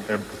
sounding